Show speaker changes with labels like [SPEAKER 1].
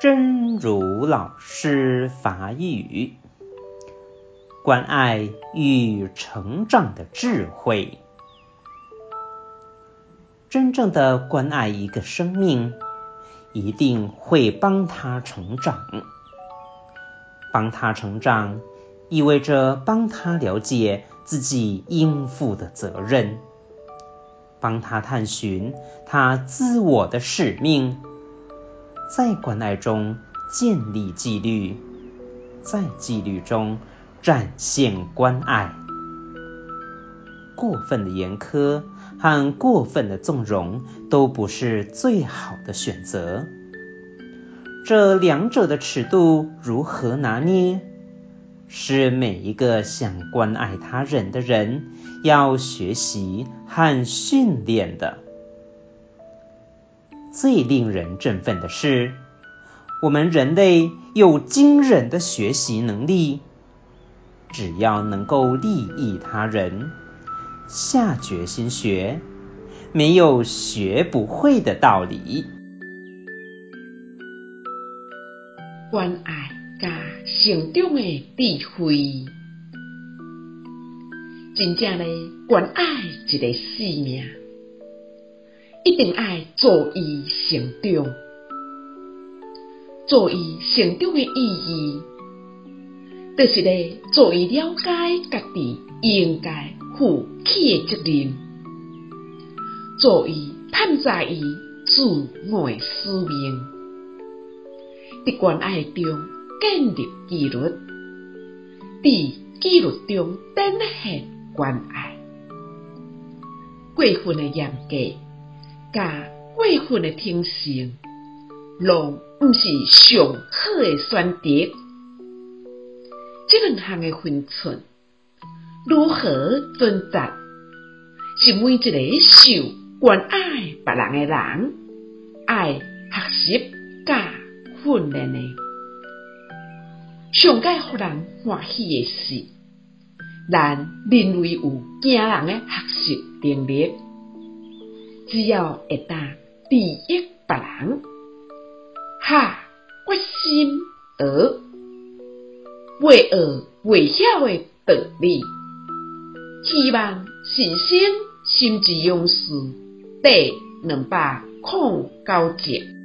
[SPEAKER 1] 真如老师法语，关爱与成长的智慧。真正的关爱一个生命，一定会帮他成长。帮他成长，意味着帮他了解自己应负的责任，帮他探寻他自我的使命。在关爱中建立纪律，在纪律中展现关爱。过分的严苛和过分的纵容都不是最好的选择。这两者的尺度如何拿捏，是每一个想关爱他人的人要学习和训练的。最令人振奋的是，我们人类有惊人的学习能力。只要能够利益他人，下决心学，没有学不会的道理。
[SPEAKER 2] 关爱加成长的智慧，真正的关爱一个生命。一定爱助伊成长，助伊成长的意义，就是咧助伊了解家己应该负起的责任，助伊探查伊自我的使命，伫关爱中建立纪律，伫纪律中展现关爱，过分的严格。甲过分的轻信，拢毋是上好的选择。这两项的分寸如何挣扎，是每一个受关爱别人的人爱学习甲训练的。上该互人欢喜的是，咱认为有惊人的学习能力。只要会当利益别人，下决心学，为学为晓的道理，希望新生心之勇士第两百零九集。